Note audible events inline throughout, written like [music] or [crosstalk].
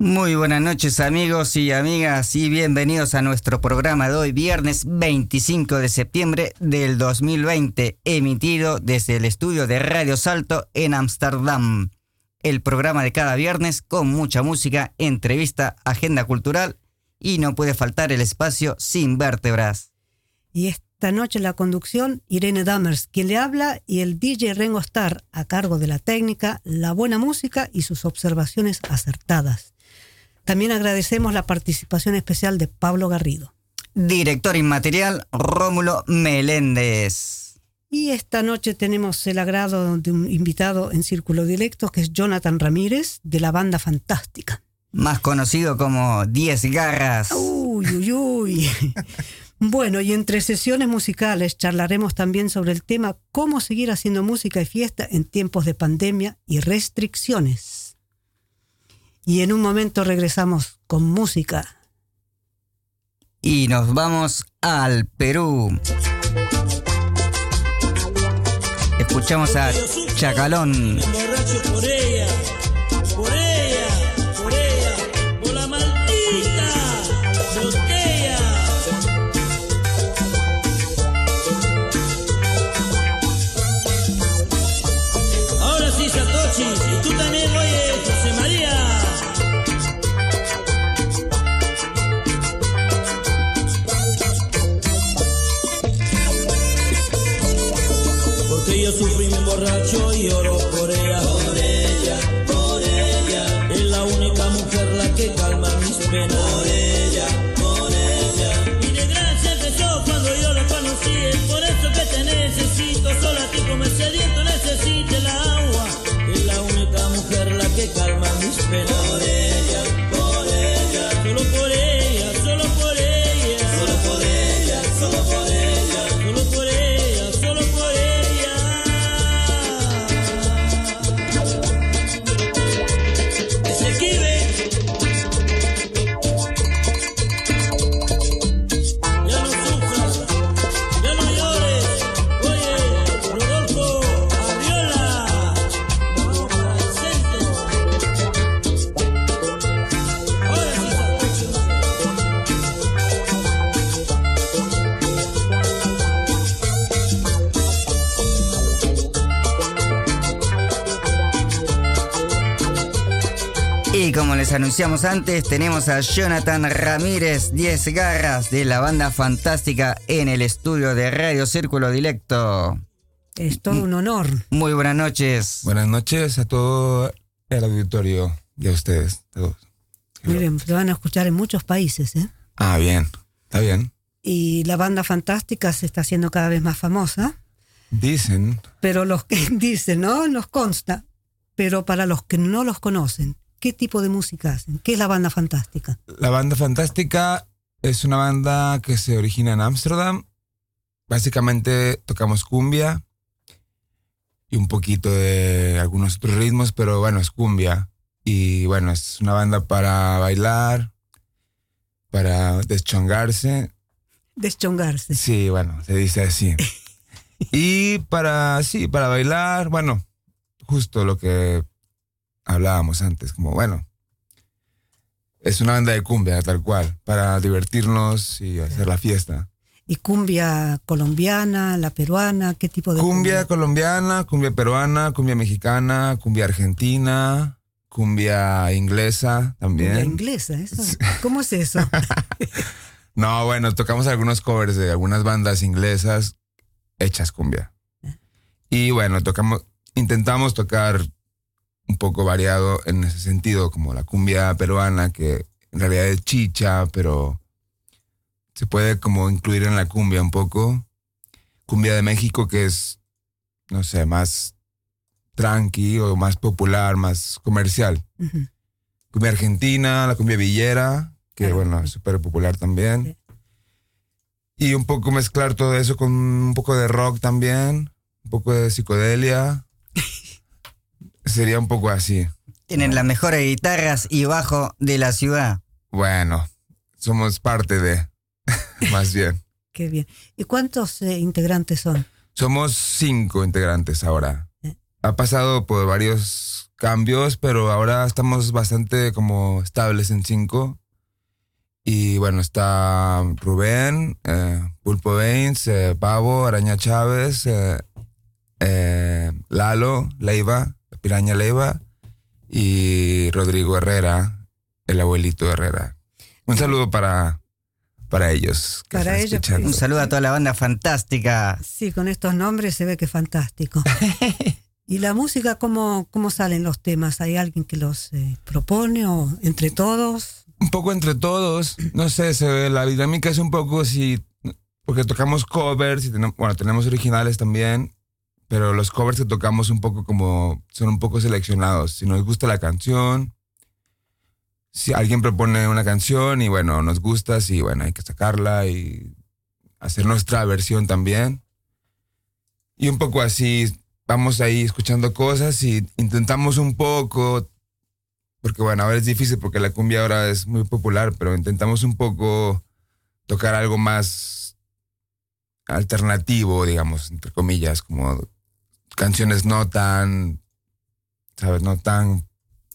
Muy buenas noches amigos y amigas y bienvenidos a nuestro programa de hoy, viernes 25 de septiembre del 2020, emitido desde el estudio de Radio Salto en Ámsterdam. El programa de cada viernes con mucha música, entrevista, agenda cultural y no puede faltar el espacio sin vértebras. Y esta noche la conducción, Irene Dammers, quien le habla, y el DJ Rengo Star, a cargo de la técnica, la buena música y sus observaciones acertadas. También agradecemos la participación especial de Pablo Garrido. Director inmaterial Rómulo Meléndez. Y esta noche tenemos el agrado de un invitado en Círculo Directo, que es Jonathan Ramírez, de la banda Fantástica. Más conocido como Diez Garras. Uy, uy, uy. [laughs] bueno, y entre sesiones musicales charlaremos también sobre el tema cómo seguir haciendo música y fiesta en tiempos de pandemia y restricciones. Y en un momento regresamos con música. Y nos vamos al Perú. Escuchamos a Chacalón. Anunciamos antes, tenemos a Jonathan Ramírez, 10 garras de la banda fantástica en el estudio de Radio Círculo Directo. Es todo un honor. Muy buenas noches. Buenas noches a todo el auditorio y a ustedes. todos. Miren, te van a escuchar en muchos países, ¿eh? Ah, bien. Está bien. Y la banda fantástica se está haciendo cada vez más famosa. Dicen, Pero los que [laughs] dicen, ¿no? Nos consta. Pero para los que no los conocen, ¿qué tipo de música hacen? ¿Qué es la banda fantástica? la banda fantástica es una banda que se origina en Ámsterdam. Básicamente tocamos cumbia y un poquito de algunos otros ritmos, pero bueno, es cumbia. Y bueno, es una banda para bailar, para deschongarse. Deschongarse. Sí, bueno, se dice así. [laughs] Y para, sí, para bailar, bueno, justo lo que hablábamos antes, como bueno, es una banda de cumbia, tal cual, para divertirnos y hacer la fiesta. ¿Y cumbia colombiana, la peruana? ¿Qué tipo de Cumbia colombiana, cumbia peruana, cumbia mexicana, cumbia argentina, cumbia inglesa también. Cumbia inglesa, ¿eso? ¿Cómo es eso? [laughs] No, bueno, tocamos algunos covers de algunas bandas inglesas hechas cumbia. Y bueno, tocamos, intentamos tocar un poco variado en ese sentido, como la cumbia peruana, que en realidad es chicha, pero se puede como incluir en la cumbia un poco. Cumbia de México, que es, no sé, más tranqui o más popular, más comercial. Cumbia argentina, la cumbia villera, que bueno, es súper popular también. Y un poco mezclar todo eso con un poco de rock también, un poco de psicodelia. [laughs] Sería un poco así. Tienen las mejores guitarras y bajo de la ciudad. Bueno, somos parte de, [laughs] más bien. Qué bien. ¿Y cuántos eh, integrantes son? Somos cinco integrantes ahora. Eh. Ha pasado por varios cambios, pero ahora estamos bastante como estables en cinco. Y bueno, está Rubén, eh, Pulpo Baines, eh, Pavo, Araña Chávez, eh, eh, Lalo, Leiva, Piraña Leiva y Rodrigo Herrera, el abuelito Herrera. Un saludo para, para ellos. que Para están ellos, escuchando. Un saludo a toda la banda fantástica. Sí, con estos nombres se ve que es fantástico. [laughs] ¿Y la música cómo, cómo salen los temas? ¿Hay alguien que los eh, propone o entre todos? un poco entre todos, no sé, se ve, la dinámica es un poco si, porque tocamos covers y tenemos, bueno, tenemos originales también, pero los covers que tocamos un poco como, son un poco seleccionados. Si nos gusta la canción, si alguien propone una canción y bueno, nos gusta, sí, bueno, hay que sacarla y hacer nuestra versión también. Y un poco así, vamos ahí escuchando cosas y intentamos un poco porque bueno, ahora es difícil porque la cumbia ahora es muy popular, pero intentamos un poco tocar algo más alternativo, digamos, entre comillas, como canciones no tan, ¿sabes? No tan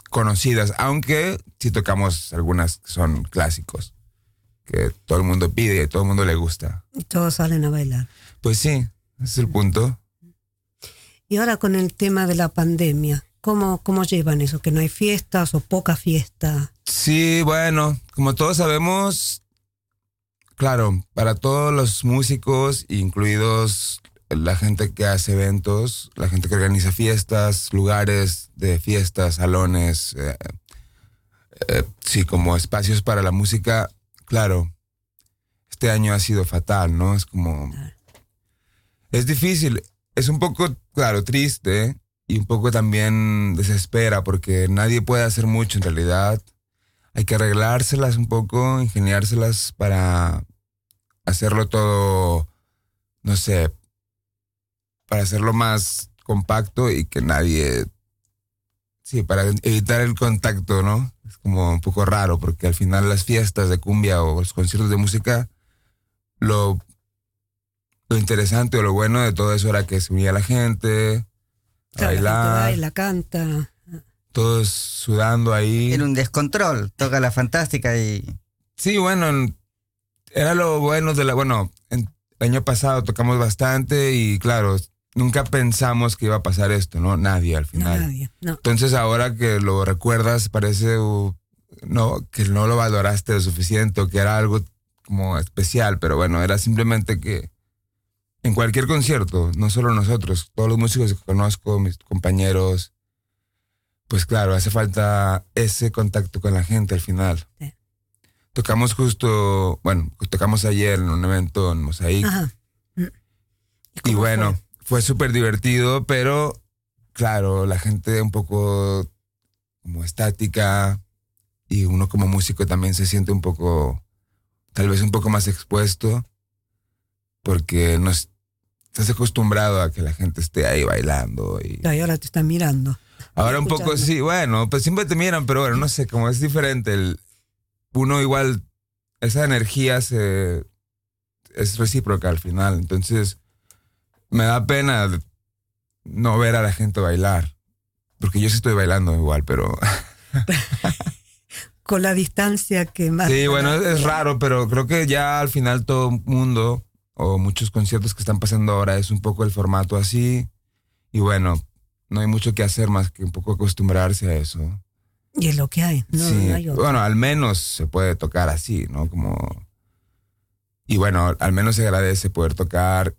conocidas, aunque sí tocamos algunas que son clásicos, que todo el mundo pide todo el mundo le gusta. Y todos salen a bailar. Pues sí, ese es el punto. Y ahora con el tema de la pandemia, ¿cómo, cómo llevan eso? ¿Que no hay fiestas o poca fiesta? Sí, bueno, como todos sabemos, claro, para todos los músicos, incluidos la gente que hace eventos, la gente que organiza fiestas, lugares de fiestas, salones, eh, eh, sí, como espacios para la música, claro, este año ha sido fatal, ¿no? Es como... Es difícil, es un poco, claro, triste y un poco también desespera porque nadie puede hacer mucho en realidad. Hay que arreglárselas un poco, ingeniárselas para hacerlo todo, no sé, para hacerlo más compacto y que nadie, sí, para evitar el contacto, ¿no? Es como un poco raro porque al final las fiestas de cumbia o los conciertos de música, lo, lo interesante o lo bueno de todo eso era que se unía la gente, a Claro, la bailar, baila, canta. todos sudando ahí. Era un descontrol. Toca la fantástica y Sí, bueno, en- era lo bueno de la. Bueno, en- el año pasado tocamos bastante y claro, nunca pensamos que iba a pasar esto, ¿no? Nadie al No, final. nadie. No. Entonces ahora que lo recuerdas, parece uh, no, que no lo valoraste lo suficiente o que era algo como especial, pero bueno, era simplemente que en cualquier concierto, no solo nosotros, todos los músicos que conozco, mis compañeros, pues claro, hace falta ese contacto con la gente al final. Sí. Tocamos justo, bueno, tocamos ayer en un evento en Mosaic. Ajá. Mm. Y bueno, fue? súper divertido, pero claro, la gente un poco como estática y uno como músico también se siente un poco, tal vez un poco más expuesto, porque no es- estás acostumbrado a que la gente esté ahí bailando. Y Y ahora te están mirando. ahora un poco sí, bueno, pues siempre te miran, pero bueno, no sé, como es diferente. El, uno igual, esa energía se, es recíproca al final. Entonces, me da pena no ver a la gente bailar. Porque yo sí estoy bailando igual, pero... [laughs] Con la distancia que más. Sí, bueno, es, es raro, pero creo que ya al final todo mundo o muchos conciertos que están pasando ahora es un poco el formato así. Y bueno, no hay mucho que hacer más que un poco acostumbrarse a eso. Y es lo que hay. No, sí, no hay otro. bueno, al menos se puede tocar así, ¿no? Como... Y bueno, al menos se agradece poder tocar,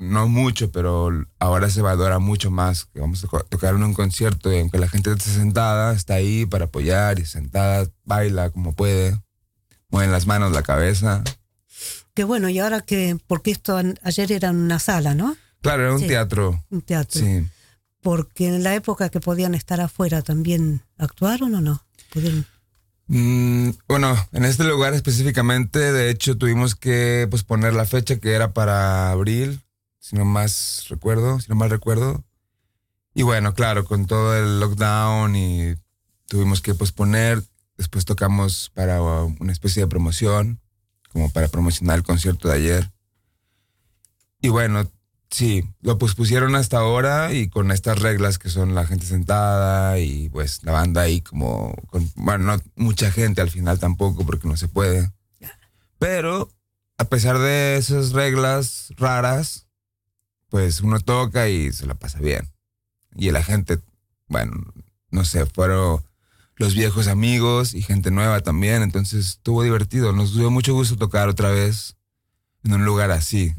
no mucho, pero ahora se valora mucho más que vamos a tocar en un concierto y aunque la gente esté sentada, está ahí para apoyar y sentada, baila como puede, mueven las manos, la cabeza. Qué bueno, y ahora que, porque esto ayer era en una sala, ¿no? Claro, era un Sí. teatro, Un teatro. sí. Porque en la época que podían estar afuera también actuaron o no? Pudieron- Mm, bueno, en este lugar específicamente, de hecho, tuvimos que posponer la fecha que era para abril, si no más recuerdo, si no mal recuerdo. Y bueno, claro, con todo el lockdown y tuvimos que posponer. Después tocamos para una especie de promoción, como para promocionar el concierto de ayer. Y bueno, sí, lo pospusieron hasta ahora y con estas reglas que son la gente sentada y pues la banda ahí como, con, bueno, no mucha gente al final tampoco porque no se puede. Pero a pesar de esas reglas raras, pues uno toca y se la pasa bien. Y la gente, bueno, no sé, fueron los viejos amigos y gente nueva también, entonces estuvo divertido. Nos dio mucho gusto tocar otra vez en un lugar así.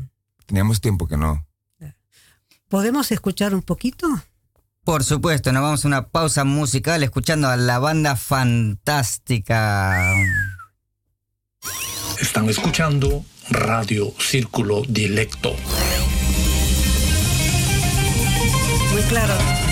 Teníamos tiempo que no. ¿Podemos escuchar un poquito? Por supuesto, nos vamos a una pausa musical escuchando a la banda fantástica. Están escuchando Radio Círculo Dilecto. Claro.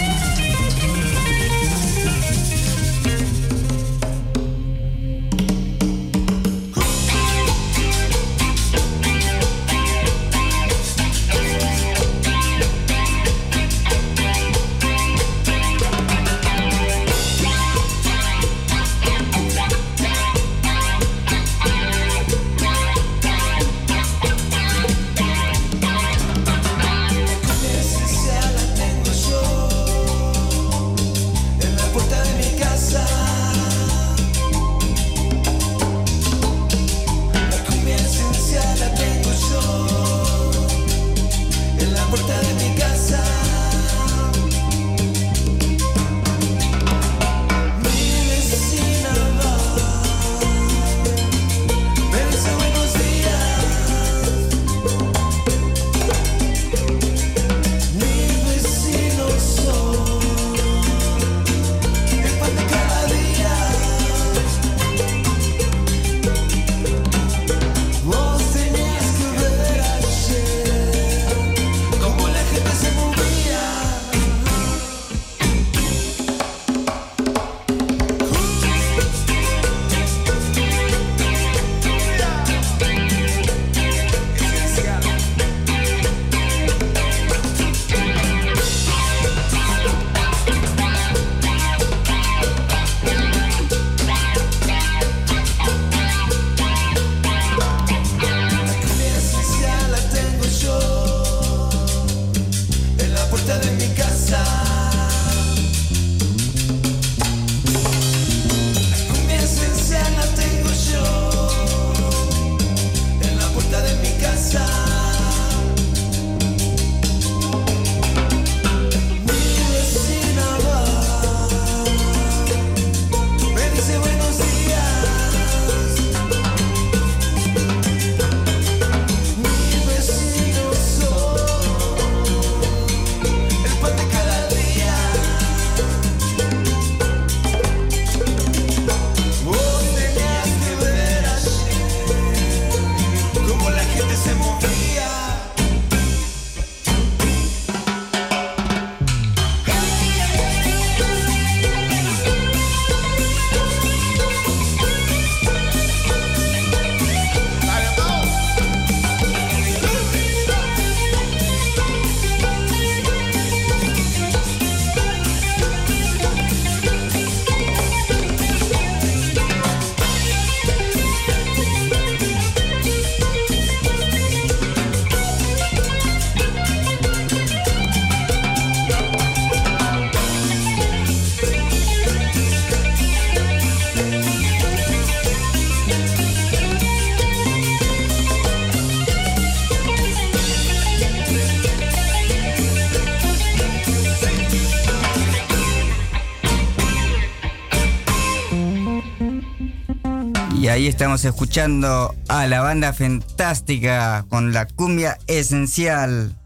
Ahí estamos escuchando a la banda fantástica con la cumbia esencial.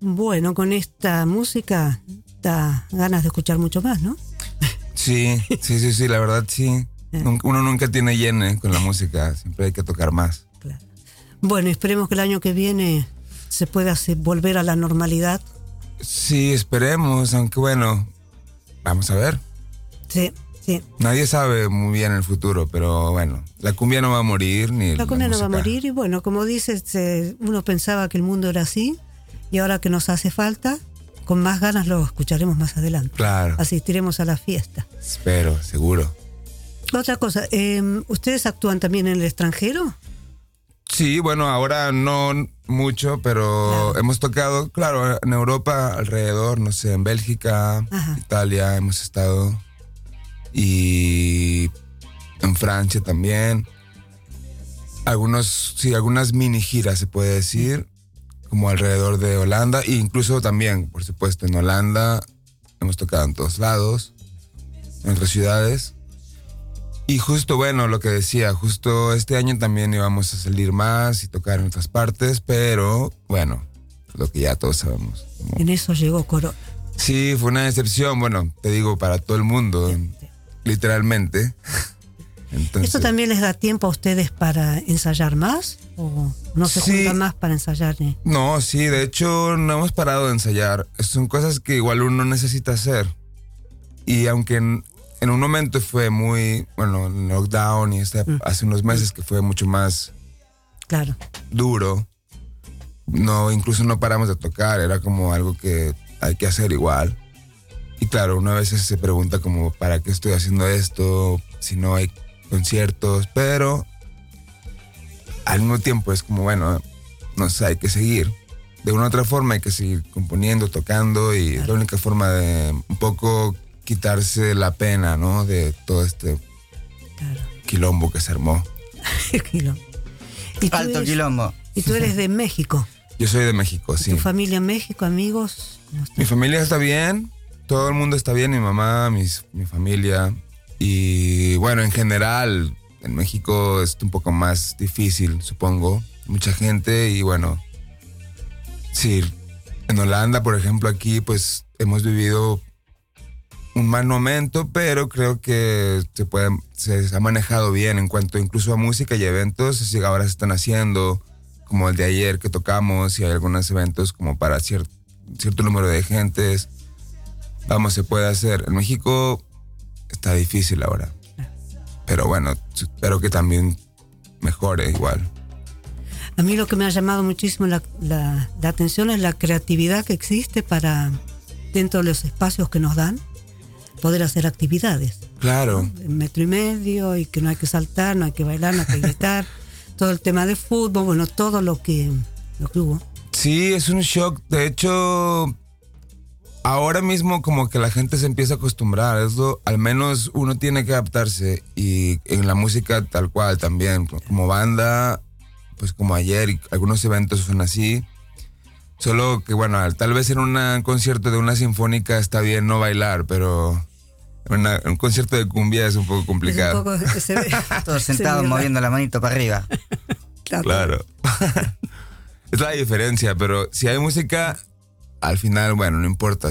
Bueno, con esta música da ganas de escuchar mucho más, ¿no? Sí, sí, sí, sí, la verdad sí. Eh. Uno nunca tiene llene con la música, siempre hay que tocar más. Claro. Bueno, esperemos que el año que viene se pueda hacer- volver a la normalidad. Sí, esperemos, aunque bueno, vamos a ver. Sí. Sí. Nadie sabe muy bien el futuro, pero bueno, la cumbia no va a morir ni La cumbia no va a morir y bueno, como dices, eh, uno pensaba que el mundo era así y ahora que nos hace falta, con más ganas lo escucharemos más adelante. Claro, Asistiremos a la fiesta. espero, seguro. Otra cosa, eh, ¿ustedes actúan también en el extranjero? Sí, bueno, ahora no mucho, pero Claro. hemos tocado, claro, en Europa alrededor, no sé, en Bélgica, Ajá. Italia hemos estado y en Francia también. Algunos, sí, algunas mini giras se puede decir, como alrededor de Holanda e incluso también, por supuesto, en Holanda hemos tocado en todos lados, en otras ciudades. Y justo, bueno, lo que decía, justo este año también íbamos a salir más y tocar en otras partes, pero bueno, lo que ya todos sabemos. En eso llegó Coro. Sí, fue una decepción, bueno, te digo, para todo el mundo, literalmente. Entonces, ¿Esto también les da tiempo a ustedes para ensayar más? ¿O no se Sí. juntan más para ensayar? No, sí, de hecho no hemos parado de ensayar. Son cosas que igual uno necesita hacer. Y aunque en, en un momento fue muy, bueno, lockdown y este, hace unos meses que fue mucho más Claro. duro. No, incluso no paramos de tocar, era como algo que hay que hacer igual. Y claro, uno a veces se pregunta como, ¿para qué estoy haciendo esto? Si no hay conciertos, pero al mismo tiempo es como, bueno, no sé, hay que seguir. De una u otra forma hay que seguir componiendo, tocando y es la única forma de un poco quitarse la pena, ¿no? De todo este Claro. quilombo que se armó. [laughs] Quilombo. ¿Y tú Alto eres- quilombo. Y tú eres de México. Yo soy de México, ¿Y sí. ¿Tu familia en México, amigos? Mi familia está bien, todo el mundo está bien, mi mamá, mis, mi familia. Y bueno, en general, en México es un poco más difícil, supongo. Mucha gente y bueno, sí, en Holanda, por ejemplo, aquí pues hemos vivido un mal momento, pero creo que se puede, se ha manejado bien en cuanto incluso a música y eventos, ahora se están haciendo, como el de ayer que tocamos, y hay algunos eventos como para cier- cierto número de gentes. Vamos, se puede hacer. En México está difícil ahora. Pero bueno, espero que también mejore igual. A mí lo que me ha llamado muchísimo la, la- la atención es la creatividad que existe para, dentro de los espacios que nos dan, poder hacer actividades. Claro. En metro y medio, y que no hay que saltar, no hay que bailar, no hay que gritar. [laughs] todo el tema de fútbol, bueno, todo lo que, lo que hubo. Sí, es un shock. De hecho, ahora mismo como que la gente se empieza a acostumbrar. Eso, al menos uno tiene que adaptarse. Y en la música tal cual también. Como banda, pues como ayer y algunos eventos son así. Solo que bueno, al- tal vez en un concierto de una sinfónica está bien no bailar, pero una- un concierto de cumbia es un poco Es un complicado. poco- se ve- [laughs] [laughs] Todos se sentados moviendo la manito para arriba. Claro. [laughs] es la diferencia, pero si hay música, al final, bueno, no importa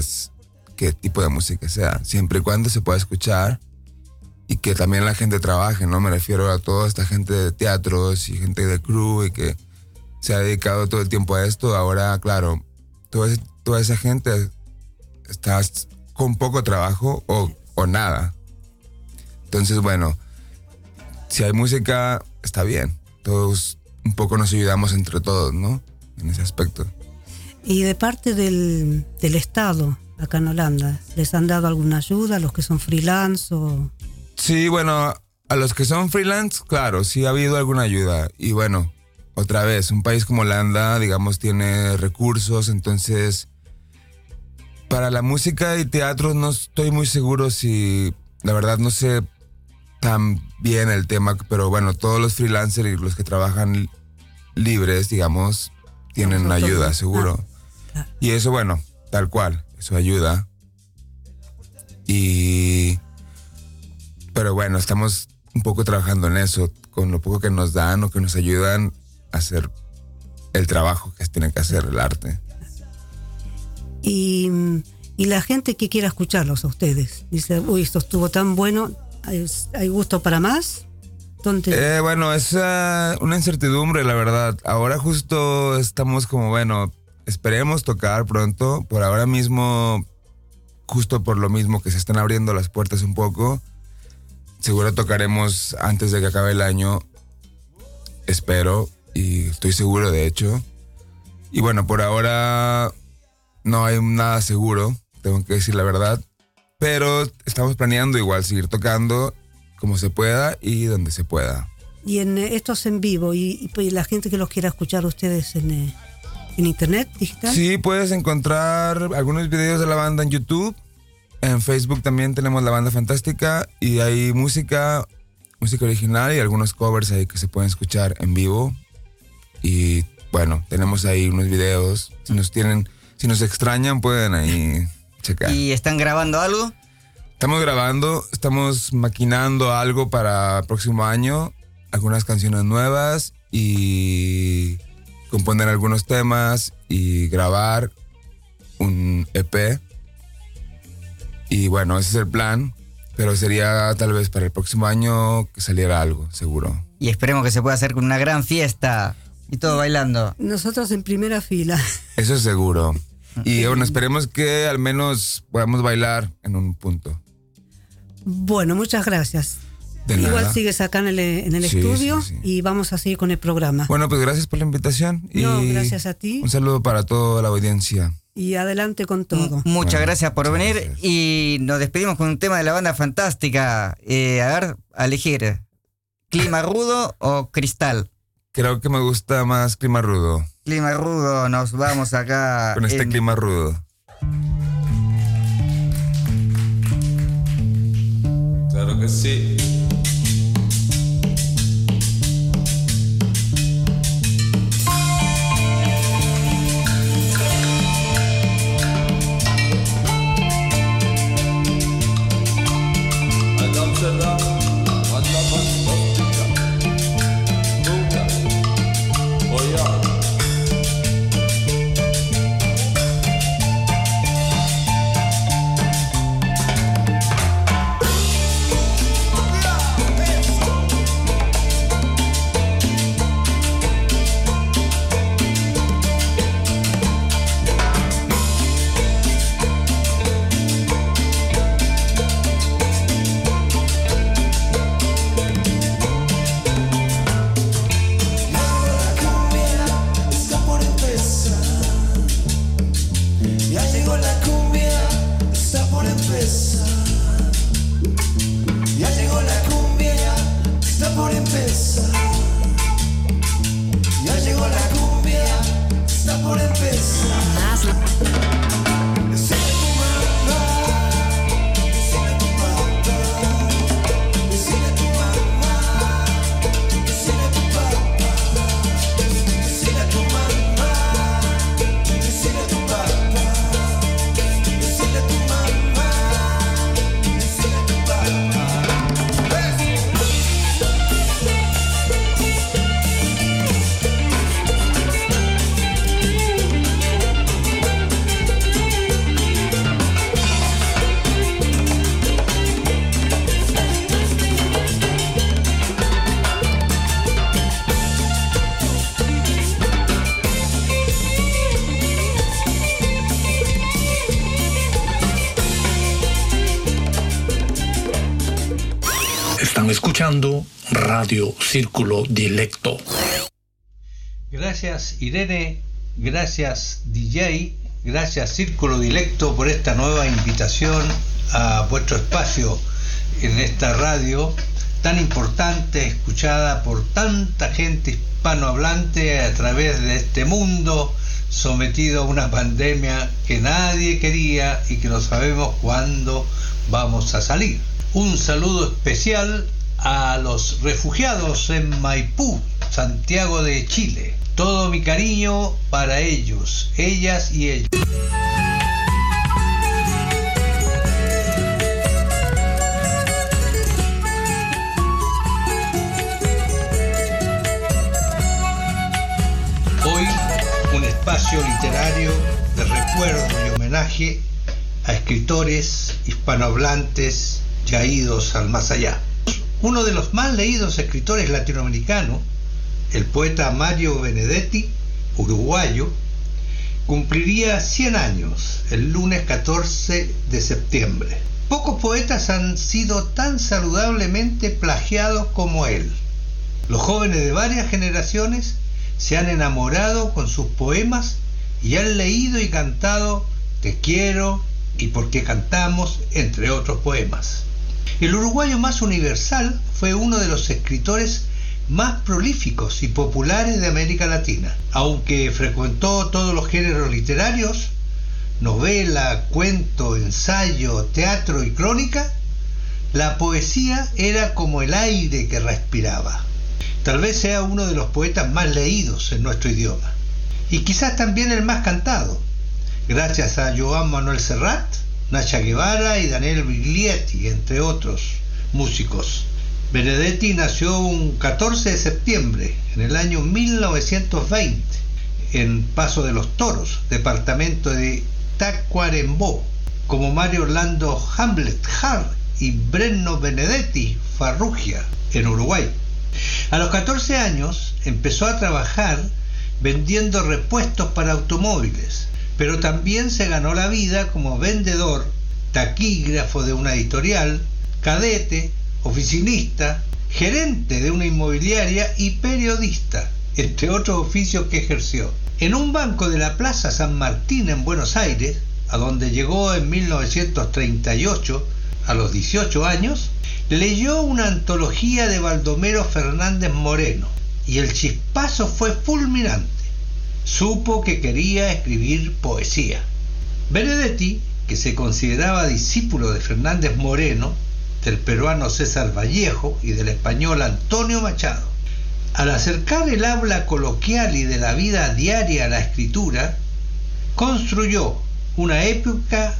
qué tipo de música sea, siempre y cuando se pueda escuchar y que también la gente trabaje, ¿no? Me refiero a toda esta gente de teatros y gente de crew y que se ha dedicado todo el tiempo a esto. Ahora, claro, toda, esa gente está con poco trabajo o, o nada. Entonces, bueno, si hay música, está bien. Todos un poco nos ayudamos entre todos, ¿no? En ese aspecto. Y de parte del, del Estado, acá en Holanda, ¿les han dado alguna ayuda a los que son freelance o Sí, bueno, a los que son freelance, claro, sí ha habido alguna ayuda. Y bueno, otra vez, un país como Holanda, digamos, tiene recursos, entonces, para la música y teatro no estoy muy seguro si, la verdad no sé tan bien el tema, pero bueno, todos los freelancers y los que trabajan libres, digamos, tienen ayuda, seguro. Y eso, bueno, tal cual, eso ayuda. Y... Pero bueno, estamos un poco trabajando en eso, con lo poco que nos dan o que nos ayudan a hacer el trabajo que tiene que hacer el arte. Y, y la gente que quiera escucharlos a ustedes. Dice, uy, esto estuvo tan bueno, ¿hay, gusto para más? Eh, bueno, es ah, una incertidumbre, la verdad. Ahora justo estamos como, bueno, esperemos tocar pronto. Por ahora mismo, justo por lo mismo que se están abriendo las puertas un poco, seguro tocaremos antes de que acabe el año. Espero y estoy seguro, de hecho. Y bueno, por ahora no hay nada seguro, tengo que decir la verdad. Pero estamos planeando igual seguir tocando como se pueda y donde se pueda. Y en eh, estos en vivo, y, y la gente que los quiera escuchar ustedes en, eh, en internet digital. Sí, puedes encontrar algunos videos de la banda en YouTube. En Facebook también tenemos la banda fantástica y hay música, música original y algunos covers ahí que se pueden escuchar en vivo. Y bueno, tenemos ahí unos videos. Si nos tienen, si nos extrañan, pueden ahí checar. ¿Y están grabando algo? Estamos grabando, estamos maquinando algo para el próximo año, algunas canciones nuevas y componer algunos temas y grabar un EP. Y bueno, ese es el plan, pero sería tal vez para el próximo año que saliera algo, seguro. Y esperemos que se pueda hacer con una gran fiesta y todo bailando. Nosotros en primera fila. [laughs] Eso es seguro. Y bueno, esperemos que al menos podamos bailar en un punto. Bueno, muchas gracias. De Igual nada. sigues acá en el, en el Sí, estudio sí, sí. y vamos a seguir con el programa. Bueno, pues gracias por la invitación. Y No, gracias a ti. Un saludo para toda la audiencia. Y adelante con todo. M- Muchas Bueno, gracias por muchas venir gracias. y nos despedimos con un tema de la banda fantástica. Eh, a ver, a elegir, ¿clima rudo o cristal? Creo que me gusta más clima rudo. Clima rudo, nos vamos acá. Con este en- clima rudo. Claro que sí. Escuchando Radio Círculo Dilecto. Gracias Irene, gracias DJ, gracias Círculo Dilecto por esta nueva invitación a vuestro espacio en esta radio tan importante, escuchada por tanta gente hispanohablante a través de este mundo sometido a una pandemia que nadie quería y que no sabemos cuándo vamos a salir. Un saludo especial a los refugiados en Maipú, Santiago de Chile. Todo mi cariño para ellos, ellas y ellos. Hoy un espacio literario de recuerdo y homenaje a escritores hispanohablantes ya idos al más allá. Uno de los más leídos escritores latinoamericanos, el poeta Mario Benedetti, uruguayo, cumpliría 100 años el lunes 14 de septiembre. Pocos poetas han sido tan saludablemente plagiados como él. Los jóvenes de varias generaciones se han enamorado con sus poemas y han leído y cantado Te quiero y Por qué cantamos, entre otros poemas. El uruguayo más universal fue uno de los escritores más prolíficos y populares de América Latina. Aunque frecuentó todos los géneros literarios, novela, cuento, ensayo, teatro y crónica, la poesía era como el aire que respiraba. Tal vez sea uno de los poetas más leídos en nuestro idioma. Y quizás también el más cantado, gracias a Joan Manuel Serrat, Nacha Guevara y Daniel Biglietti, entre otros músicos. Benedetti nació un 14 de septiembre en el año 1920 en Paso de los Toros, departamento de Tacuarembó, como Mario Orlando Hamlet Hart y Brenno Benedetti Farrugia, en Uruguay. A los 14 años empezó a trabajar vendiendo repuestos para automóviles, pero también se ganó la vida como vendedor, taquígrafo de una editorial, cadete, oficinista, gerente de una inmobiliaria y periodista, entre otros oficios que ejerció. En un banco de la Plaza San Martín en Buenos Aires, a donde llegó en 1938 a los 18 años, leyó una antología de Baldomero Fernández Moreno y el chispazo fue fulminante. Supo que quería escribir poesía. Benedetti, que se consideraba discípulo de Fernández Moreno, del peruano César Vallejo y del español Antonio Machado, al acercar el habla coloquial y de la vida diaria a la escritura, construyó una épica,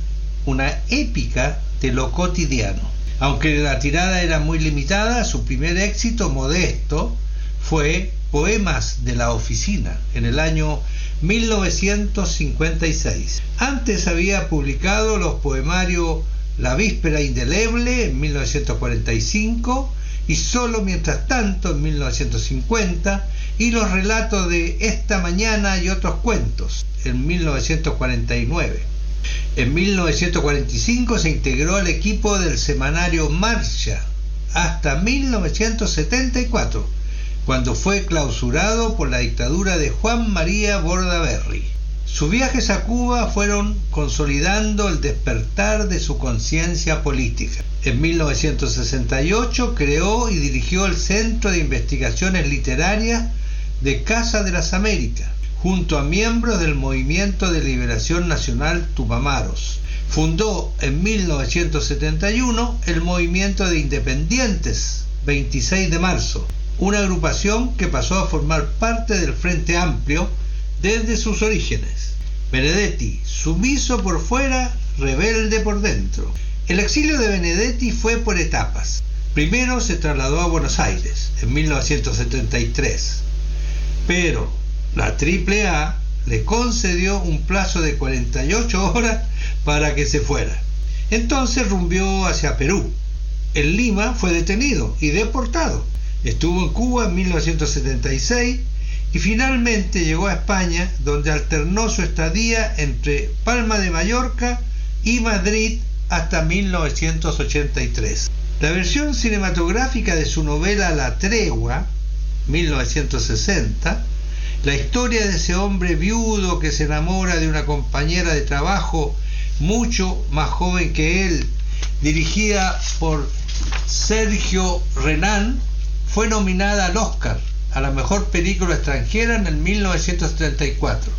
una épica de lo cotidiano. Aunque la tirada era muy limitada, su primer éxito modesto fue Poemas de la Oficina en el año 1956. Antes había publicado los poemarios La Víspera Indeleble en 1945 y Solo Mientras Tanto en 1950 y los relatos de Esta Mañana y otros cuentos en 1949. En 1945 se integró al equipo del semanario Marcha hasta 1974, cuando fue clausurado por la dictadura de Juan María Bordaberry. Sus viajes a Cuba fueron consolidando el despertar de su conciencia política. En 1968 creó y dirigió el Centro de Investigaciones Literarias de Casa de las Américas, junto a miembros del Movimiento de Liberación Nacional Tupamaros. Fundó en 1971 el Movimiento de Independientes 26 de marzo, una agrupación que pasó a formar parte del Frente Amplio desde sus orígenes. Benedetti, sumiso por fuera, rebelde por dentro. El exilio de Benedetti fue por etapas. Primero se trasladó a Buenos Aires en 1973, pero la AAA le concedió un plazo de 48 horas para que se fuera. Entonces rumbió hacia Perú. En Lima fue detenido y deportado. Estuvo en Cuba en 1976 y finalmente llegó a España, donde alternó su estadía entre Palma de Mallorca y Madrid hasta 1983. La versión cinematográfica de su novela La Tregua, 1960, la historia de ese hombre viudo que se enamora de una compañera de trabajo mucho más joven que él, dirigida por Sergio Renan, fue nominada al Oscar a la mejor película extranjera en el 1934,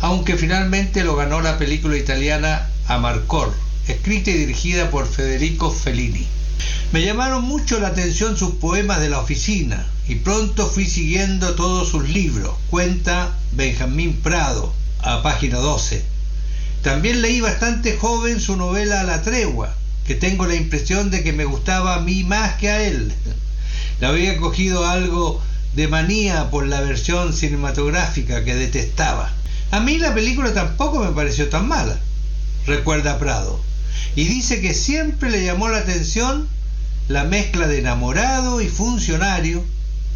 aunque finalmente lo ganó la película italiana Amarcor, escrita y dirigida por Federico Fellini. Me llamaron mucho la atención sus poemas de la oficina y pronto fui siguiendo todos sus libros, cuenta Benjamín Prado, a página 12. También leí bastante joven su novela La Tregua, que tengo la impresión de que me gustaba a mí más que a él. Le había cogido algo de manía por la versión cinematográfica que detestaba. A mí la película tampoco me pareció tan mala, recuerda Prado, y dice que siempre le llamó la atención la mezcla de enamorado y funcionario,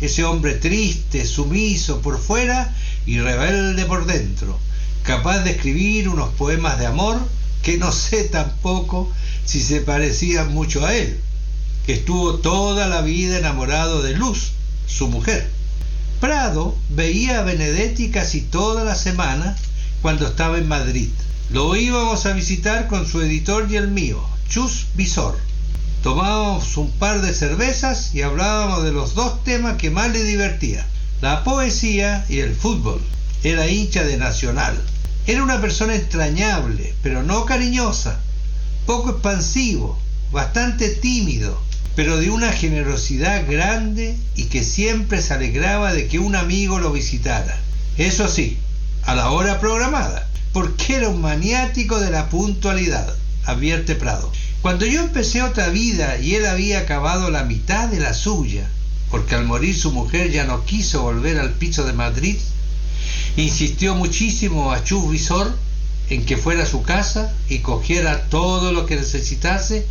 ese hombre triste, sumiso por fuera y rebelde por dentro, capaz de escribir unos poemas de amor que no sé tampoco si se parecían mucho a él, que estuvo toda la vida enamorado de Luz, su mujer. Prado veía a Benedetti casi toda la semana cuando estaba en Madrid. Lo íbamos a visitar con su editor y el mío, Chus Visor. Tomábamos un par de cervezas y hablábamos de los dos temas que más le divertía, la poesía y el fútbol. Era hincha de Nacional. Era una persona entrañable, pero no cariñosa, poco expansivo, bastante tímido, pero de una generosidad grande y que siempre se alegraba de que un amigo lo visitara. Eso sí, a la hora programada, porque era un maniático de la puntualidad, advierte Prado. Cuando yo empecé otra vida y él había acabado la mitad de la suya, porque al morir su mujer ya no quiso volver al piso de Madrid, insistió muchísimo a Chus Visor en que fuera a su casa y cogiera todo lo que necesitase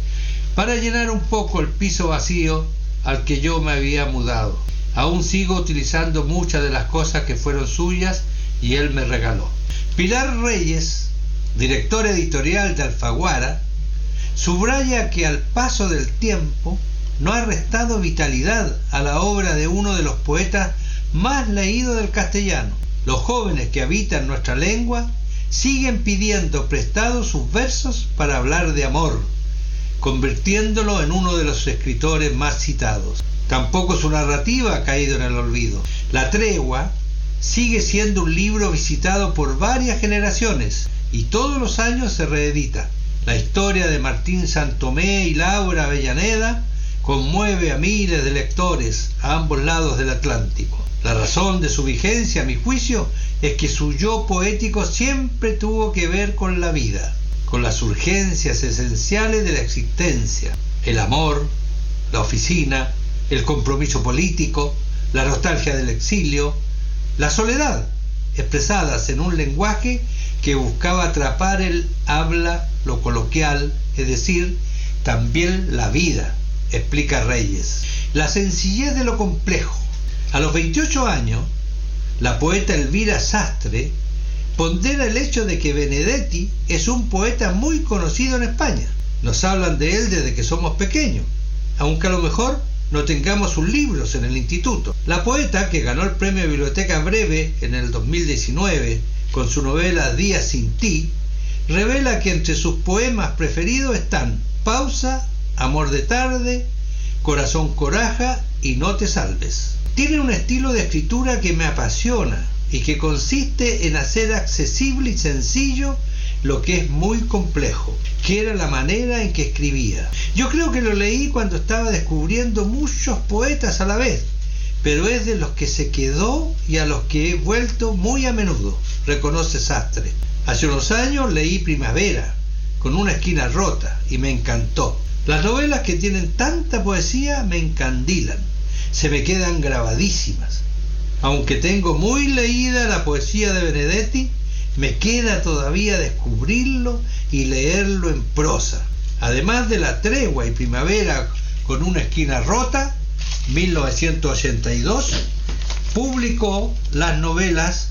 para llenar un poco el piso vacío al que yo me había mudado. Aún sigo utilizando muchas de las cosas que fueron suyas y él me regaló. Pilar Reyes, director editorial de Alfaguara, subraya que al paso del tiempo no ha restado vitalidad a la obra de uno de los poetas más leídos del castellano. Los jóvenes que habitan nuestra lengua siguen pidiendo prestados sus versos para hablar de amor, convirtiéndolo en uno de los escritores más citados. Tampoco su narrativa ha caído en el olvido. La tregua sigue siendo un libro visitado por varias generaciones y todos los años se reedita. La historia de Martín Santomé y Laura Avellaneda conmueve a miles de lectores a ambos lados del Atlántico. La razón de su vigencia, a mi juicio, es que su yo poético siempre tuvo que ver con la vida, con las urgencias esenciales de la existencia, el amor, la oficina, el compromiso político, la nostalgia del exilio, la soledad, expresadas en un lenguaje que buscaba atrapar el habla, lo coloquial, es decir, también la vida, explica Reyes. La sencillez de lo complejo. A los 28 años, la poeta Elvira Sastre pondera el hecho de que Benedetti es un poeta muy conocido en España. Nos hablan de él desde que somos pequeños, aunque a lo mejor no tengamos sus libros en el instituto. La poeta, que ganó el premio Biblioteca Breve en el 2019 con su novela Días sin ti, revela que entre sus poemas preferidos están Pausa, Amor de tarde, Corazón coraja y No te salves. Tiene un estilo de escritura que me apasiona y que consiste en hacer accesible y sencillo lo que es muy complejo, que era la manera en que escribía. Yo creo que lo leí cuando estaba descubriendo muchos poetas a la vez, pero es de los que se quedó y a los que he vuelto muy a menudo, reconoce Sastre. Hace unos años leí Primavera, con una esquina rota, y me encantó. Las novelas que tienen tanta poesía me encandilan, se me quedan grabadísimas. Aunque tengo muy leída la poesía de Benedetti, me queda todavía descubrirlo y leerlo en prosa. Además de La Tregua y Primavera con una esquina rota, 1982, publicó las novelas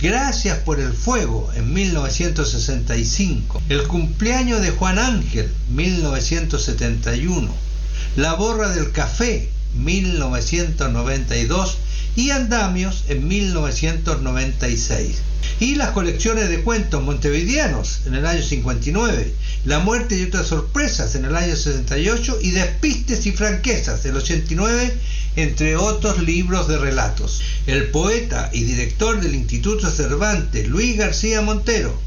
Gracias por el Fuego en 1965, El cumpleaños de Juan Ángel, 1971, La Borra del Café, 1992 y Andamios en 1996. Y las colecciones de cuentos montevideanos en el año 59, La muerte y otras sorpresas en el año 68 y Despistes y franquezas del 89, entre otros libros de relatos. El poeta y director del Instituto Cervantes, Luis García Montero,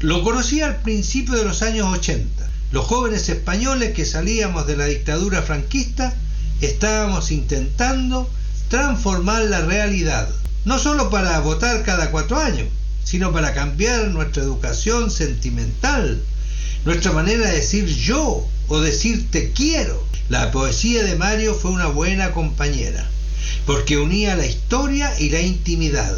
lo conocí al principio de los años 80. Los jóvenes españoles que salíamos de la dictadura franquista estábamos intentando transformar la realidad, no solo para votar cada cuatro años, sino para cambiar nuestra educación sentimental, nuestra manera de decir yo o decir te quiero. La poesía de Mario fue una buena compañera, porque unía la historia y la intimidad,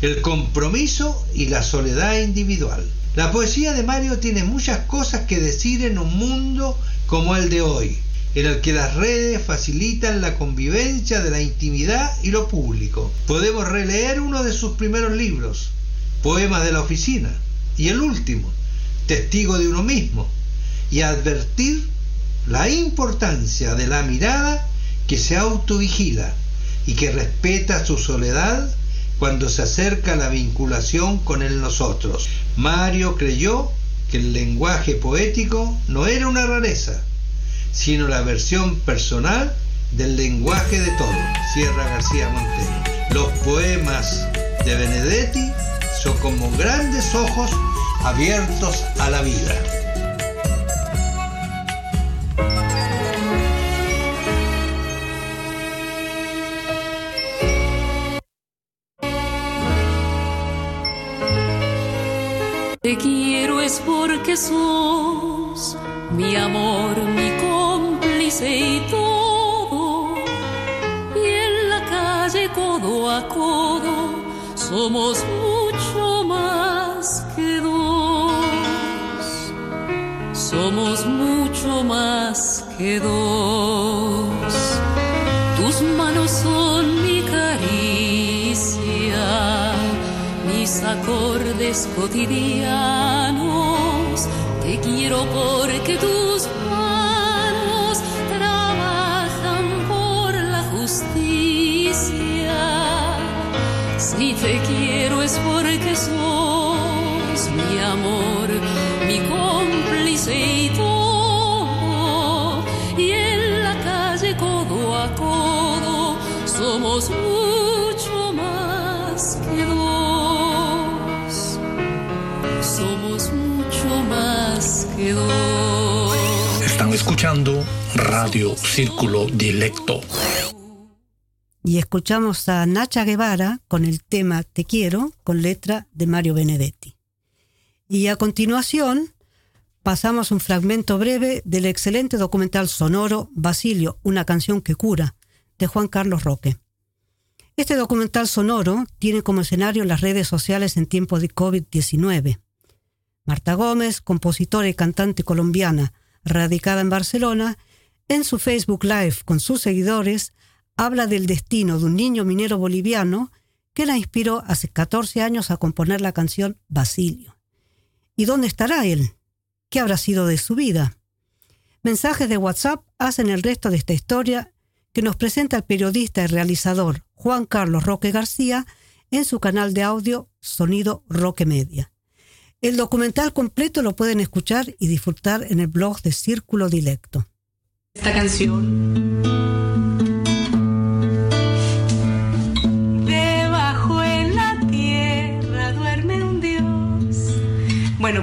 el compromiso y la soledad individual. La poesía de Mario tiene muchas cosas que decir en un mundo como el de hoy, en el que las redes facilitan la convivencia de la intimidad y lo público. Podemos releer uno de sus primeros libros, Poemas de la Oficina, y el último, testigo de uno mismo y advertir la importancia de la mirada que se autovigila y que respeta su soledad cuando se acerca la vinculación con el nosotros. Mario creyó que el lenguaje poético no era una rareza, sino la versión personal del lenguaje de todo. Sierra García Montero. Los poemas de Benedetti son como grandes ojos abiertos a la vida. Te quiero es porque sos mi amor, mi y todo. Y en la calle codo a codo somos mucho más que dos. Somos mucho más que dos. Tus manos son mi caricia, mis acordes cotidianos. Te quiero porque tus te quiero es porque sos mi amor, mi cómplice y todo. Y en la calle codo a codo somos mucho más que dos. Somos mucho más que dos. Están escuchando Radio Círculo Dilecto. Y escuchamos a Nacha Guevara con el tema Te quiero, con letra de Mario Benedetti. Y a continuación pasamos un fragmento breve del excelente documental sonoro Basilio, una canción que cura, de Juan Carlos Roque. Este documental sonoro tiene como escenario las redes sociales en tiempos de COVID-19. Marta Gómez, compositora y cantante colombiana, radicada en Barcelona, en su Facebook Live con sus seguidores, habla del destino de un niño minero boliviano que la inspiró hace 14 años a componer la canción Basilio. ¿Y dónde estará él? ¿Qué habrá sido de su vida? Mensajes de WhatsApp hacen el resto de esta historia que nos presenta el periodista y realizador Juan Carlos Roque García en su canal de audio Sonido Roque Media. El documental completo lo pueden escuchar y disfrutar en el blog de Círculo Dilecto. Esta canción.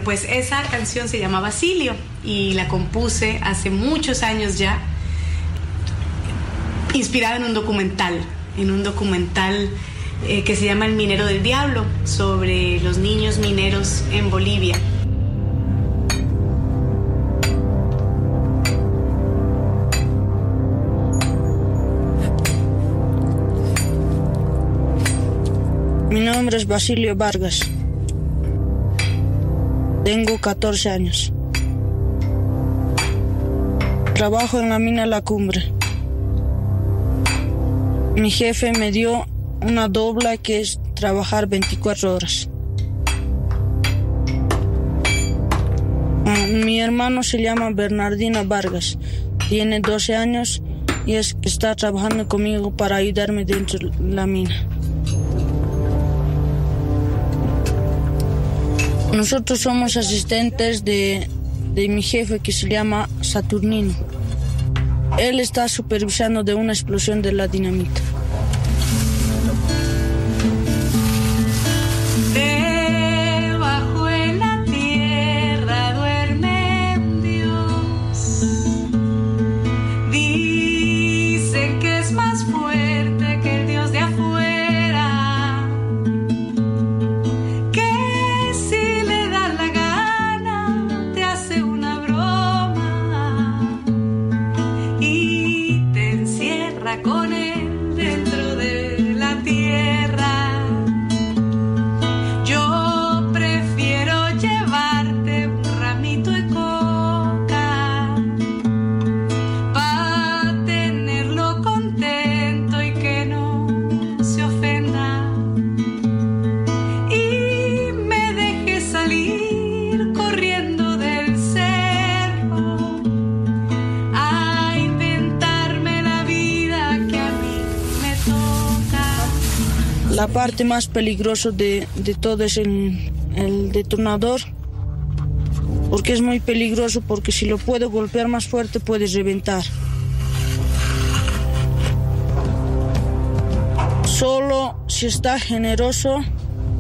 Pues esa canción se llama Basilio y la compuse hace muchos años ya, inspirada en un documental, en un documental eh, que se llama El Minero del Diablo, sobre los niños mineros en Bolivia. Mi nombre es Basilio Vargas. Tengo 14 años. Trabajo en la mina La Cumbre. Mi jefe me dio una dobla que es trabajar 24 horas. Ah, Mi hermano se llama Bernardino Vargas. Tiene 12 años y es, está trabajando conmigo para ayudarme dentro de la mina. Nosotros somos asistentes de, de mi jefe que se llama Saturnino. Él está supervisando de una explosión de la dinamita. Parte más peligrosa de, de todo es el, detonador, porque es muy peligroso, porque si lo puedo golpear más fuerte puedes reventar. Solo si está generoso,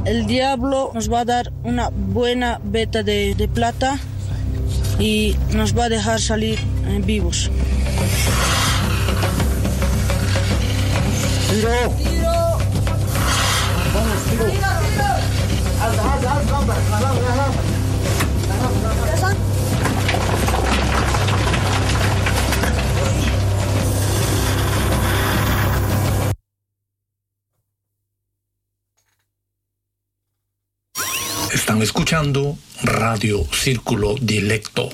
el diablo nos va a dar una buena beta de, plata y nos va a dejar salir eh, vivos. Están escuchando Radio Círculo Dilecto.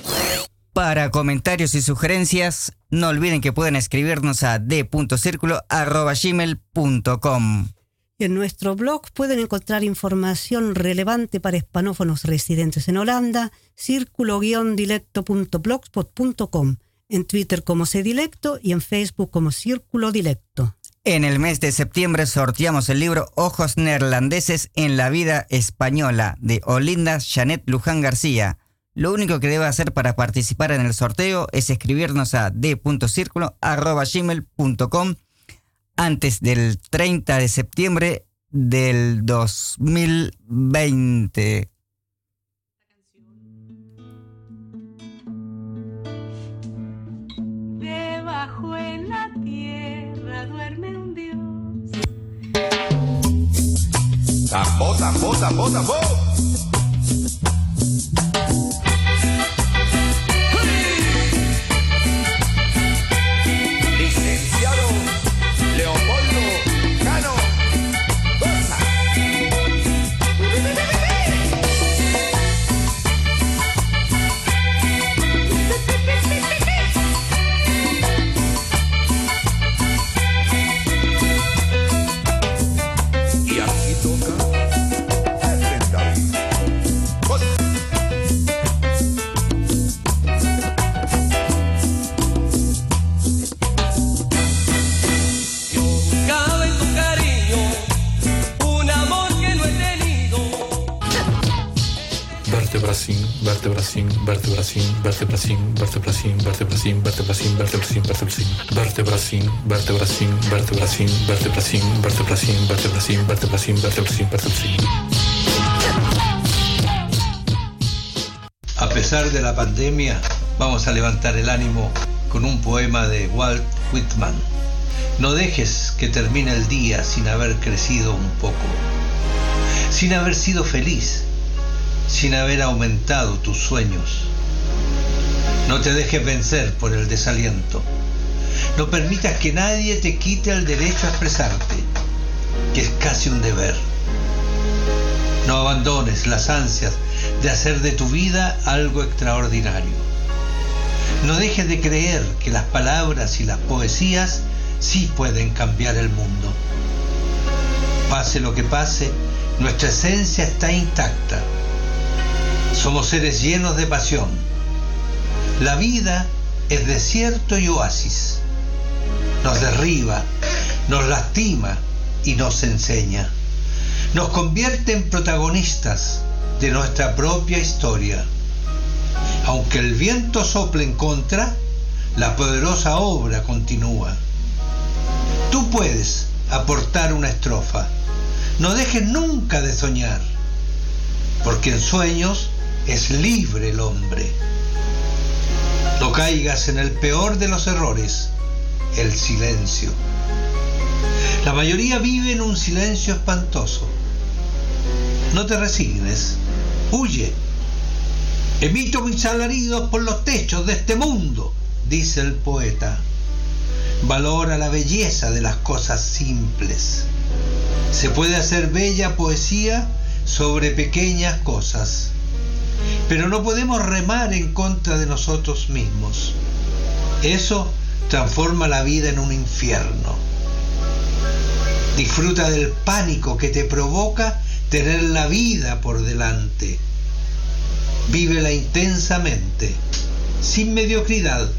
Para comentarios y sugerencias, no olviden que pueden escribirnos a d.circulo.gmail.com. En nuestro blog pueden encontrar información relevante para hispanófonos residentes en Holanda, círculo-dilecto.blogspot.com, en Twitter como Cedilecto y en Facebook como Círculo Dilecto. En el mes de septiembre sorteamos el libro Ojos Neerlandeses en la Vida Española de Olinda Janet Luján García. Lo único que debe hacer para participar en el sorteo es escribirnos a d.circulo.gmail.com antes del 30 de septiembre del 2020. Debajo en la tierra duerme un Dios. Tambor, tambor, tambor, tambor. Vertebracín, vertebracín, vertebracín, vertebracín, vertebracín, vertebracín, vertebracín, vertebracín, vertebracín, vertebracín, vertebracín, vertebracín, vertebracín, vertebracín, vertebracín, vertebracín, vertebracín, vertebracín. A pesar de la pandemia, vamos a levantar el ánimo con un poema de Walt Whitman. No dejes que termine el día sin haber crecido un poco, sin haber sido feliz, sin haber aumentado tus sueños. No te dejes vencer por el desaliento. No permitas que nadie te quite el derecho a expresarte, que es casi un deber. No abandones las ansias de hacer de tu vida algo extraordinario. No dejes de creer que las palabras y las poesías sí pueden cambiar el mundo. Pase lo que pase, nuestra esencia está intacta. Somos seres llenos de pasión. La vida es desierto y oasis. Nos derriba, nos lastima y nos enseña. Nos convierte en protagonistas de nuestra propia historia. Aunque el viento sople en contra, la poderosa obra continúa. Tú puedes aportar una estrofa. No dejes nunca de soñar, porque en sueños es libre el hombre. No caigas en el peor de los errores, el silencio. La mayoría vive en un silencio espantoso. No te resignes, huye. Emito mis alaridos por los techos de este mundo, dice el poeta. Valora la belleza de las cosas simples. Se puede hacer bella poesía sobre pequeñas cosas, pero no podemos remar en contra de nosotros mismos. Eso transforma la vida en un infierno. Disfruta del pánico que te provoca tener la vida por delante. Vívela intensamente, sin mediocridad.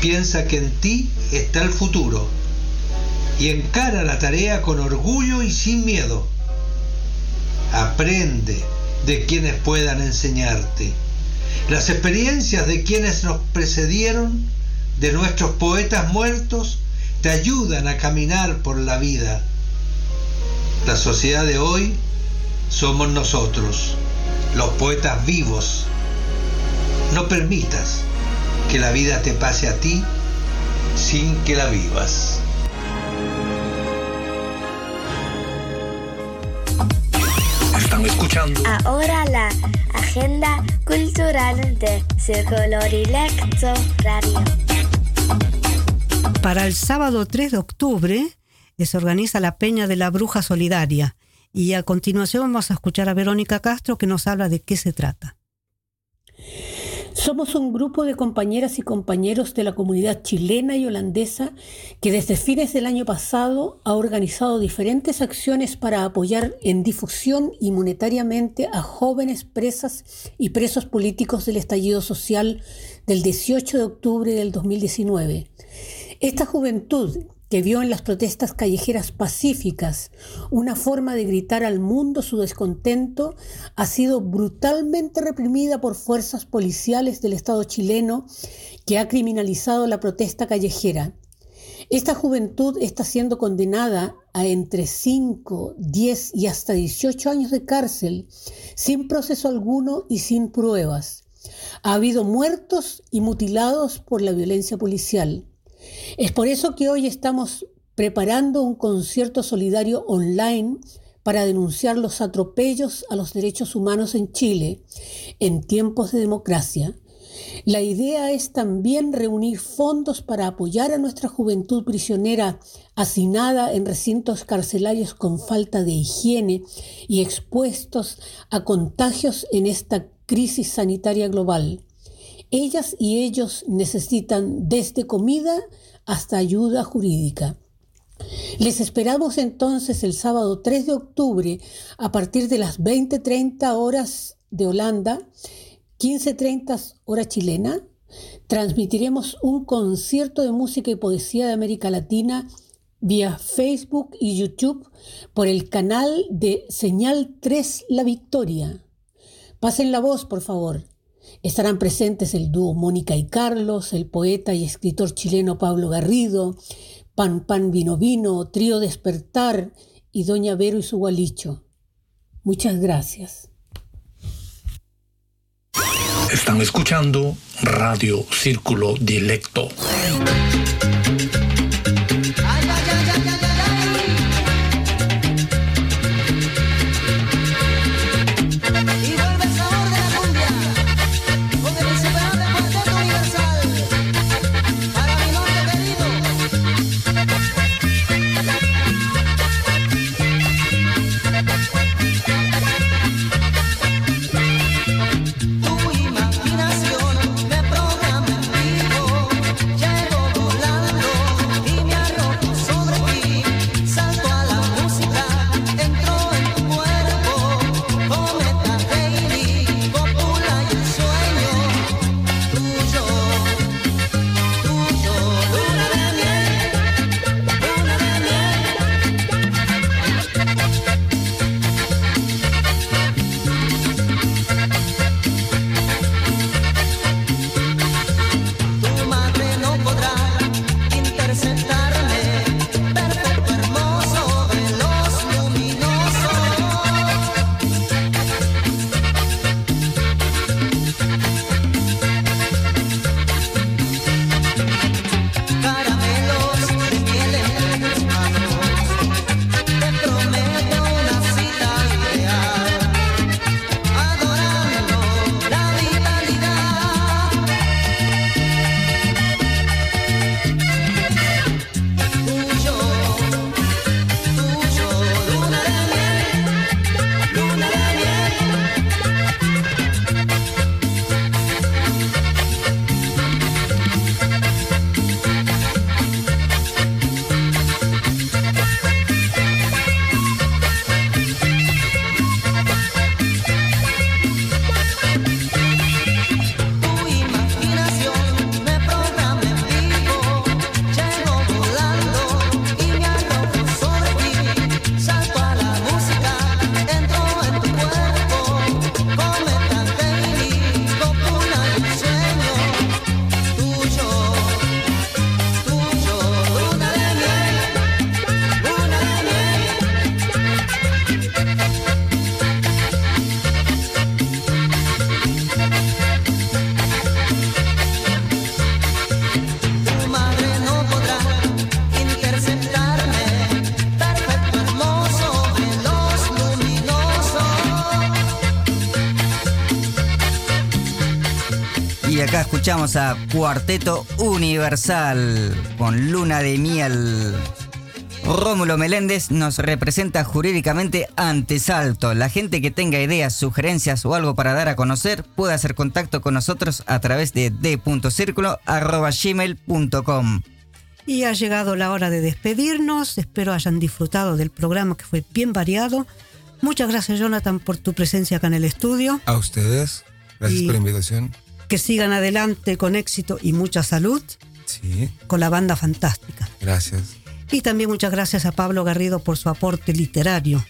Piensa que en ti está el futuro. y encara la tarea con orgullo y sin miedo. Aprende de quienes puedan enseñarte. Las experiencias de quienes nos precedieron, de nuestros poetas muertos, te ayudan a caminar por la vida. La sociedad de hoy somos nosotros, los poetas vivos. No permitas que la vida te pase a ti sin que la vivas. Escuchando Ahora la agenda cultural de Círculo Dilecto Radio. Para el sábado 3 de octubre eh, se organiza la Peña de la Bruja Solidaria y a continuación vamos a escuchar a Verónica Castro que nos habla de qué se trata. Somos un grupo de compañeras y compañeros de la comunidad chilena y holandesa que desde fines del año pasado ha organizado diferentes acciones para apoyar en difusión y monetariamente a jóvenes presas y presos políticos del estallido social del 18 de octubre del 2019. Esta juventud que vio en las protestas callejeras pacíficas una forma de gritar al mundo su descontento, ha sido brutalmente reprimida por fuerzas policiales del Estado chileno que ha criminalizado la protesta callejera. Esta juventud está siendo condenada a entre 5, 10 y hasta 18 años de cárcel sin proceso alguno y sin pruebas. Ha habido muertos y mutilados por la violencia policial. Es por eso que hoy estamos preparando un concierto solidario online para denunciar los atropellos a los derechos humanos en Chile en tiempos de democracia. La idea es también reunir fondos para apoyar a nuestra juventud prisionera hacinada en recintos carcelarios con falta de higiene y expuestos a contagios en esta crisis sanitaria global. Ellas y ellos necesitan desde comida hasta ayuda jurídica. Les esperamos entonces el sábado 3 de octubre a partir de las 20.30 horas de Holanda, 15.30 hora chilena. Transmitiremos un concierto de música y poesía de América Latina vía Facebook y YouTube por el canal de Señal 3 La Victoria. Pasen la voz, por favor. Estarán presentes el dúo Mónica y Carlos, el poeta y escritor chileno Pablo Garrido, Pan Pan Vino Vino, Trío Despertar y Doña Vero y su gualicho. Muchas gracias. Están escuchando Radio Círculo Dilecto. Escuchamos a Cuarteto Universal con Luna de Miel. Rómulo Meléndez nos representa jurídicamente ante Salto. La gente que tenga ideas, sugerencias o algo para dar a conocer puede hacer contacto con nosotros a través de d.circulo.gmail.com. Y ha llegado la hora de despedirnos. Espero hayan disfrutado del programa que fue bien variado. Muchas gracias Jonathan por tu presencia acá en el estudio. A ustedes, gracias Y- por la invitación. Que sigan adelante con éxito y mucha salud Sí, con la banda fantástica. gracias. Y también muchas gracias a Pablo Garrido por su aporte literario.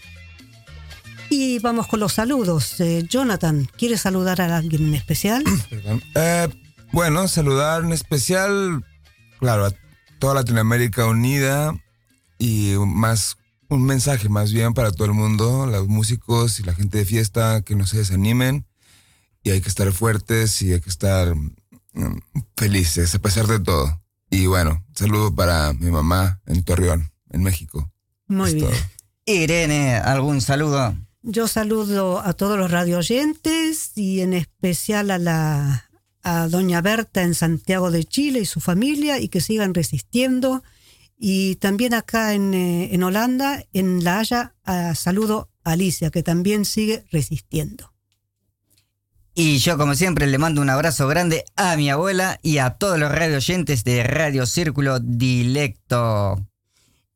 Y vamos con los saludos. Eh, Jonathan, ¿quieres saludar a alguien en especial? [clears throat] Perdón. Eh, bueno, saludar en especial, claro, a toda Latinoamérica unida y más un mensaje más bien para todo el mundo, los músicos y la gente de fiesta, que no se desanimen y hay que estar fuertes y hay que estar mm, felices a pesar de todo. Y bueno, saludo para mi mamá en Torreón, en México. Muy bien. Irene, ¿algún saludo? Yo saludo a todos los radio oyentes y en especial a la a doña Berta en Santiago de Chile y su familia y que sigan resistiendo. Y también acá en, eh, en Holanda, en La Haya, a- saludo a Alicia, que también sigue resistiendo. Y yo, como siempre, le mando un abrazo grande a mi abuela y a todos los radio oyentes de Radio Círculo Dilecto.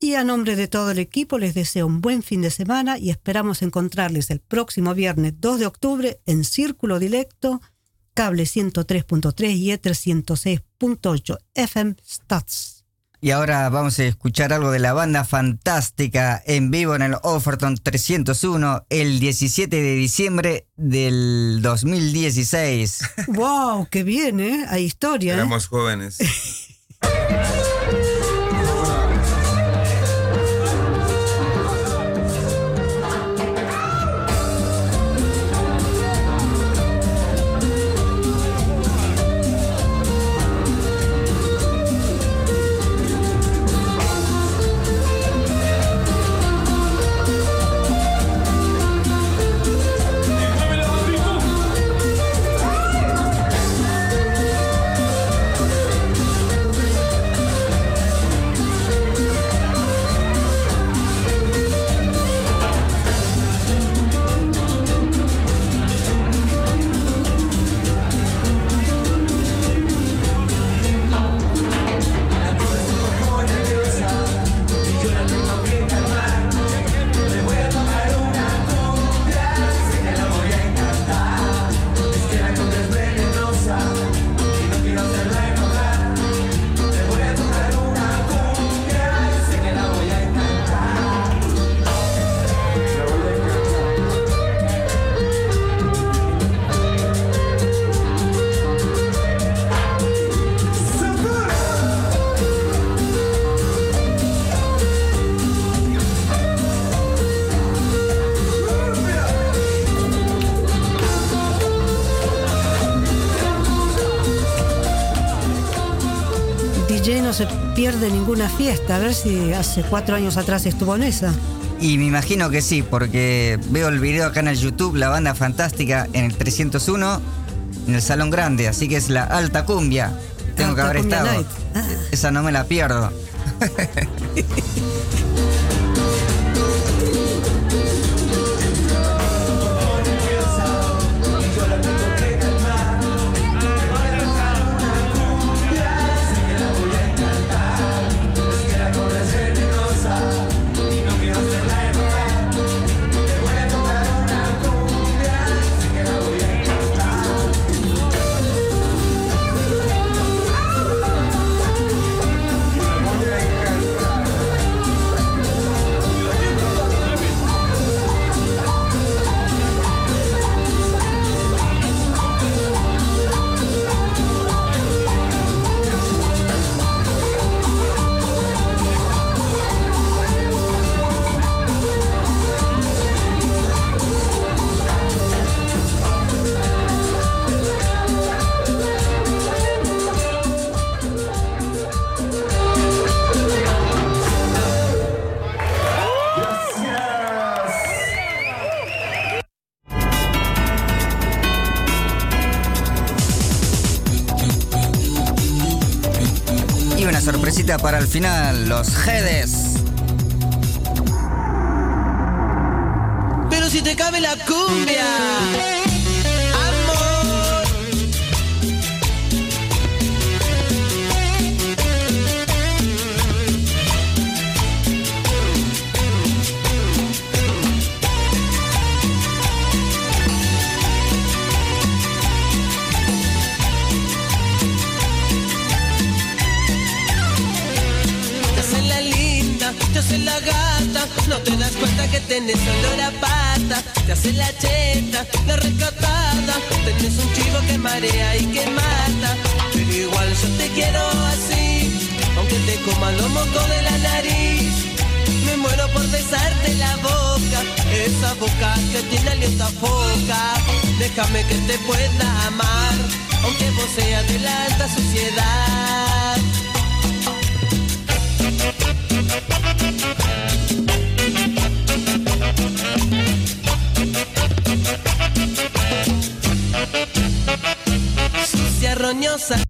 Y a nombre de todo el equipo les deseo un buen fin de semana y esperamos encontrarles el próximo viernes 2 de octubre en Círculo Dilecto, cable 103.3 y Ether 106.8 FM Stats. Y ahora vamos a escuchar algo de la banda fantástica en vivo en el Offerton 301 el 17 de diciembre del 2016. ¡Wow! [laughs] ¡Qué bien, eh! Hay historia. ¿eh? Éramos jóvenes. [laughs] pierde ninguna fiesta. A ver si hace cuatro años atrás estuvo en esa. Y me imagino que sí, porque veo el video acá en el YouTube, la banda fantástica en el 301, en el Salón Grande, así que es la Alta Cumbia. Tengo que haber estado. Ah. Esa no me la pierdo. [laughs] para el final, los Jedes. Pero si te cabe la cumbia, tenés olor a pata, te haces la cheta, la rescatada, tenés un chivo que marea y que mata, pero igual yo te quiero así, aunque te coman los mocos de la nariz. Me muero por besarte la boca, esa boca que tiene aliento a foca. Déjame que te pueda amar, aunque vos seas de la alta sociedad. outside.